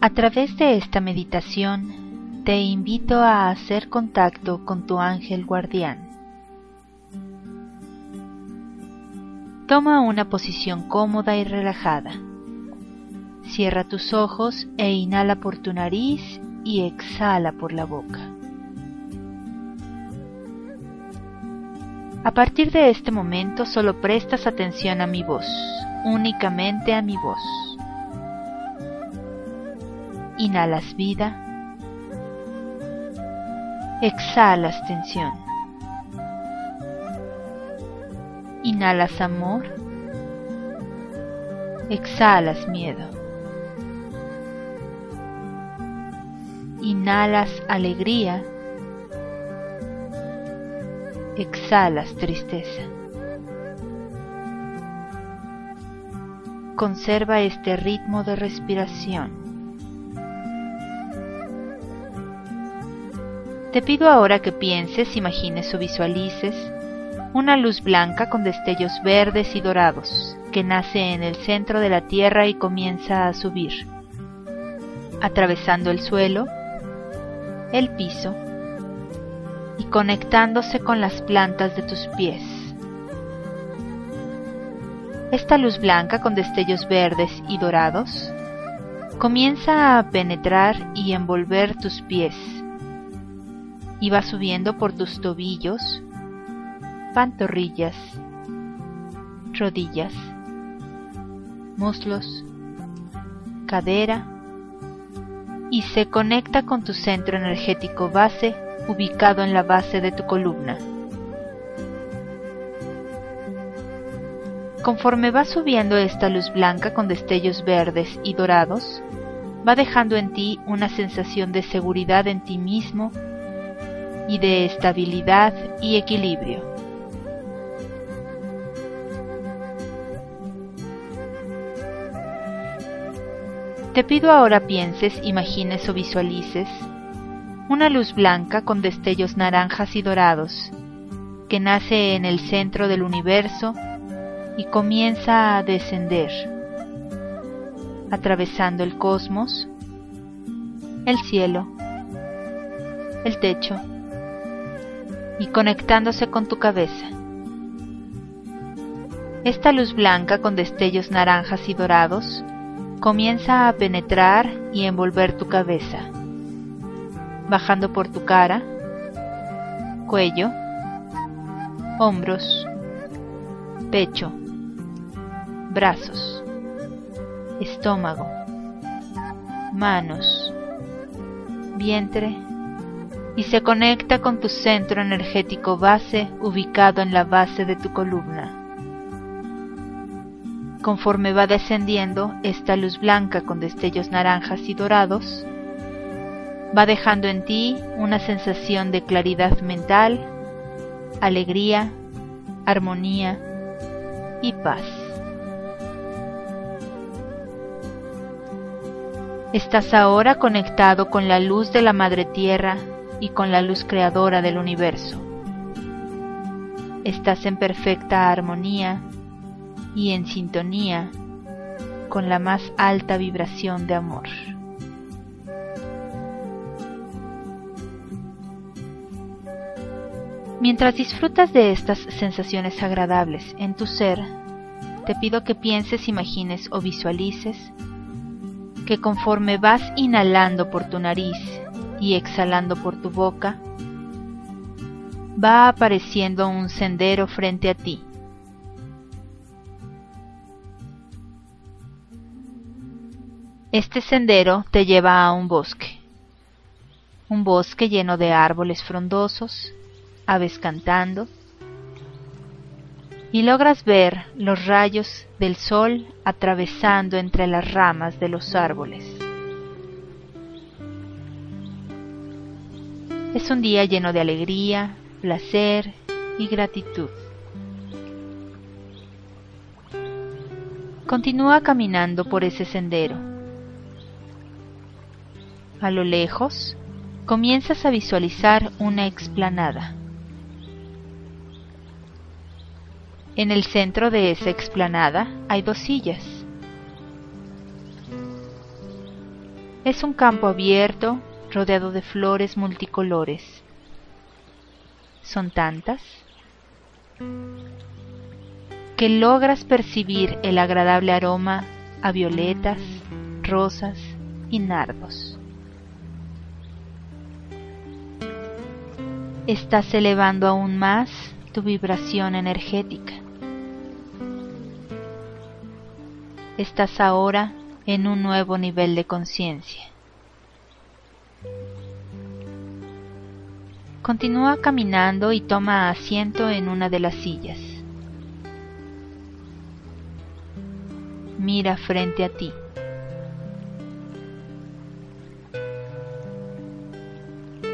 A través de esta meditación, te invito a hacer contacto con tu ángel guardián. Toma una posición cómoda y relajada. Cierra tus ojos e inhala por tu nariz y exhala por la boca. A partir de este momento solo prestas atención a mi voz, únicamente a mi voz. Inhalas vida. Exhalas tensión. Inhalas amor. Exhalas miedo. Inhalas alegría. Exhalas tristeza. Conserva este ritmo de respiración. Te pido ahora que pienses, imagines o visualices una luz blanca con destellos verdes y dorados que nace en el centro de la Tierra y comienza a subir, atravesando el suelo, el piso y conectándose con las plantas de tus pies. Esta luz blanca con destellos verdes y dorados comienza a penetrar y envolver tus pies y va subiendo por tus tobillos, pantorrillas, rodillas, muslos, cadera y se conecta con tu centro energético base ubicado en la base de tu columna. Conforme va subiendo esta luz blanca con destellos verdes y dorados, va dejando en ti una sensación de seguridad en ti mismo y de estabilidad y equilibrio. Te pido ahora pienses, imagines o visualices una luz blanca con destellos naranjas y dorados que nace en el centro del universo y comienza a descender, atravesando el cosmos, el cielo, el techo, y conectándose con tu cabeza. Esta luz blanca con destellos naranjas y dorados comienza a penetrar y envolver tu cabeza, bajando por tu cara, cuello, hombros, pecho, brazos, estómago, manos, vientre y se conecta con tu centro energético base ubicado en la base de tu columna. Conforme va descendiendo esta luz blanca con destellos naranjas y dorados, va dejando en ti una sensación de claridad mental, alegría, armonía y paz. Estás ahora conectado con la luz de la Madre Tierra y con la luz creadora del universo. Estás en perfecta armonía y en sintonía con la más alta vibración de amor. Mientras disfrutas de estas sensaciones agradables en tu ser, te pido que pienses, imagines o visualices que conforme vas inhalando por tu nariz y exhalando por tu boca, va apareciendo un sendero frente a ti. Este sendero te lleva a un bosque, un bosque lleno de árboles frondosos, aves cantando, y logras ver los rayos del sol atravesando entre las ramas de los árboles Es un día lleno de alegría, placer y gratitud. Continúa caminando por ese sendero. A lo lejos, comienzas a visualizar una explanada. En el centro de esa explanada hay dos sillas. Es un campo abierto rodeado de flores multicolores. Son tantas que logras percibir el agradable aroma a violetas, rosas y nardos. Estás elevando aún más tu vibración energética. Estás ahora en un nuevo nivel de conciencia. Continúa caminando y toma asiento en una de las sillas. Mira frente a ti.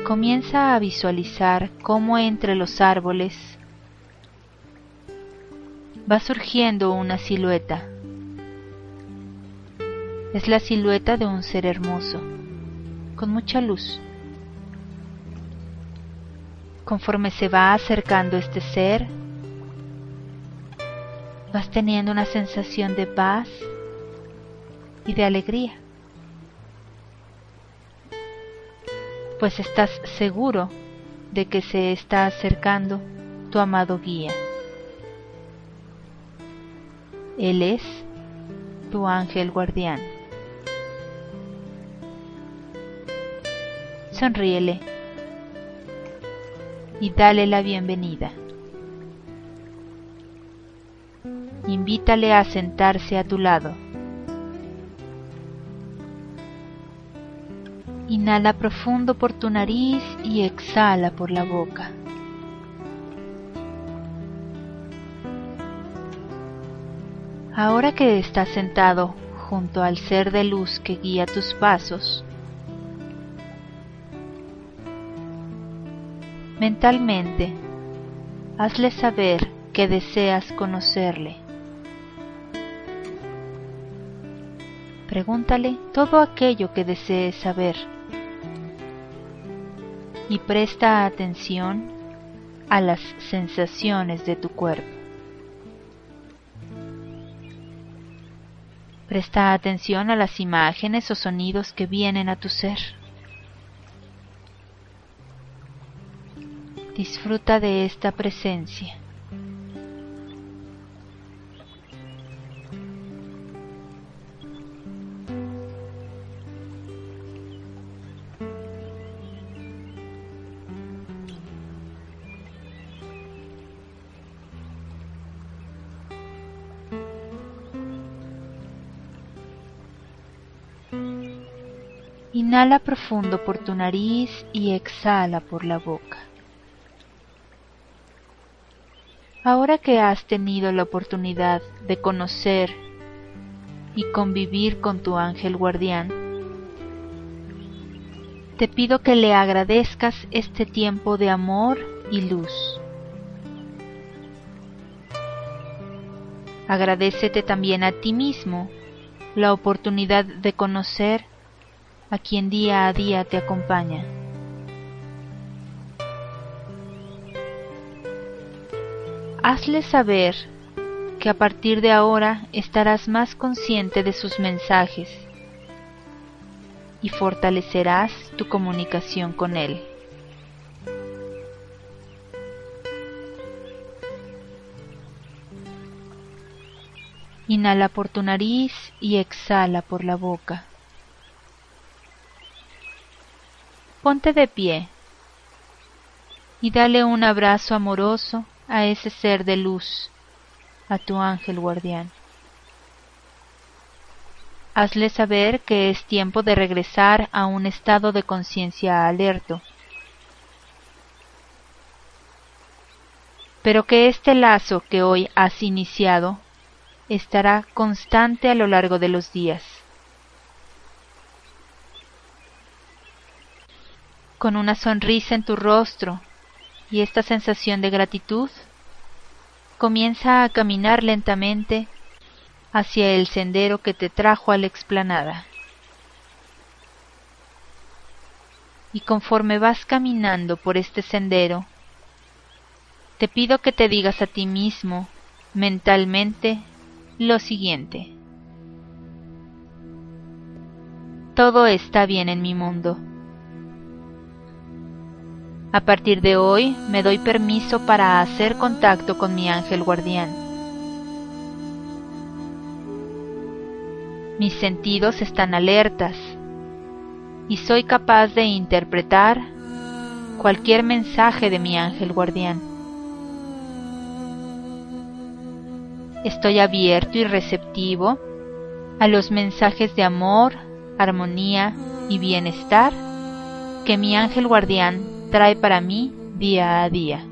Comienza a visualizar cómo entre los árboles va surgiendo una silueta. Es la silueta de un ser hermoso, con mucha luz. Conforme se va acercando este ser, vas teniendo una sensación de paz y de alegría, pues estás seguro de que se está acercando tu amado guía. Él es tu ángel guardián. Sonríele y dale la bienvenida. Invítale a sentarse a tu lado. Inhala profundo por tu nariz y exhala por la boca. Ahora que estás sentado junto al ser de luz que guía tus pasos, Mentalmente, hazle saber que deseas conocerle. Pregúntale todo aquello que desees saber y presta atención a las sensaciones de tu cuerpo. Presta atención a las imágenes o sonidos que vienen a tu ser. Disfruta de esta presencia. Inhala profundo por tu nariz y exhala por la boca. Ahora que has tenido la oportunidad de conocer y convivir con tu ángel guardián, te pido que le agradezcas este tiempo de amor y luz. Agradecete también a ti mismo la oportunidad de conocer a quien día a día te acompaña. Hazle saber que a partir de ahora estarás más consciente de sus mensajes y fortalecerás tu comunicación con él. Inhala por tu nariz y exhala por la boca. Ponte de pie y dale un abrazo amoroso a ese ser de luz, a tu ángel guardián. Hazle saber que es tiempo de regresar a un estado de conciencia alerto, pero que este lazo que hoy has iniciado estará constante a lo largo de los días. con una sonrisa en tu rostro y esta sensación de gratitud, comienza a caminar lentamente hacia el sendero que te trajo a la explanada. Y conforme vas caminando por este sendero, te pido que te digas a ti mismo, mentalmente, lo siguiente. Todo está bien en mi mundo. A partir de hoy me doy permiso para hacer contacto con mi ángel guardián. Mis sentidos están alertas y soy capaz de interpretar cualquier mensaje de mi ángel guardián. Estoy abierto y receptivo a los mensajes de amor, armonía y bienestar que mi ángel guardián trae para mí día a día.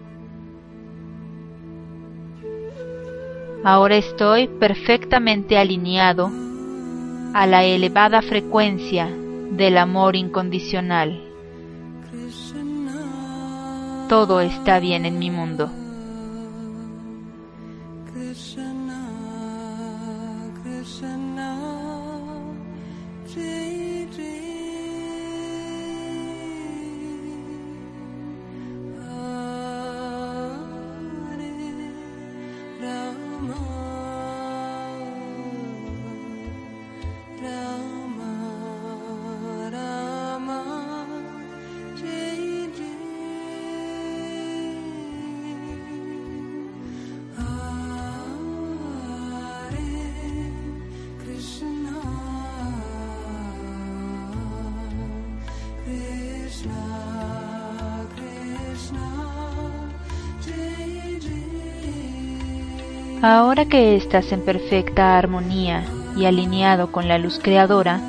Ahora estoy perfectamente alineado a la elevada frecuencia del amor incondicional. Todo está bien en mi mundo. Ahora que estás en perfecta armonía y alineado con la luz creadora,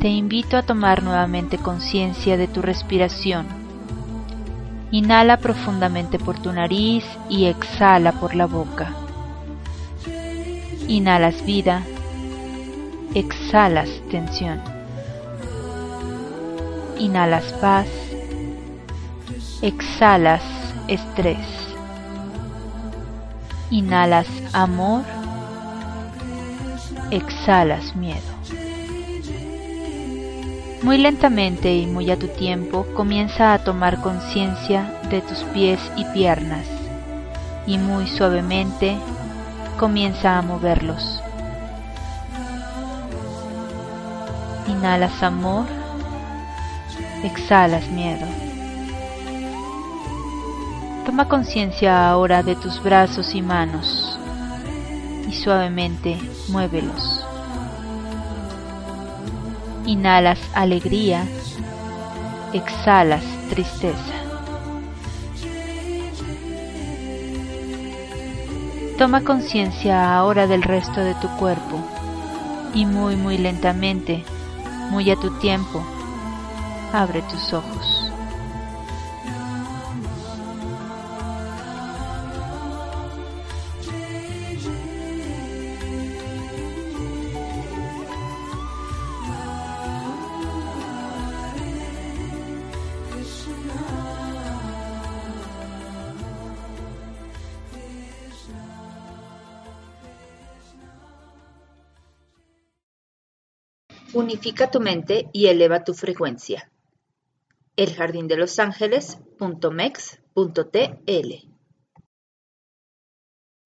te invito a tomar nuevamente conciencia de tu respiración. Inhala profundamente por tu nariz y exhala por la boca. Inhalas vida, exhalas tensión. Inhalas paz, exhalas estrés. Inhalas amor, exhalas miedo. Muy lentamente y muy a tu tiempo comienza a tomar conciencia de tus pies y piernas y muy suavemente comienza a moverlos. Inhalas amor, exhalas miedo. Toma conciencia ahora de tus brazos y manos y suavemente muévelos. Inhalas alegría, exhalas tristeza. Toma conciencia ahora del resto de tu cuerpo y muy muy lentamente, muy a tu tiempo, abre tus ojos. Unifica tu mente y eleva tu frecuencia. El Jardín de los Ángeles.mex.tl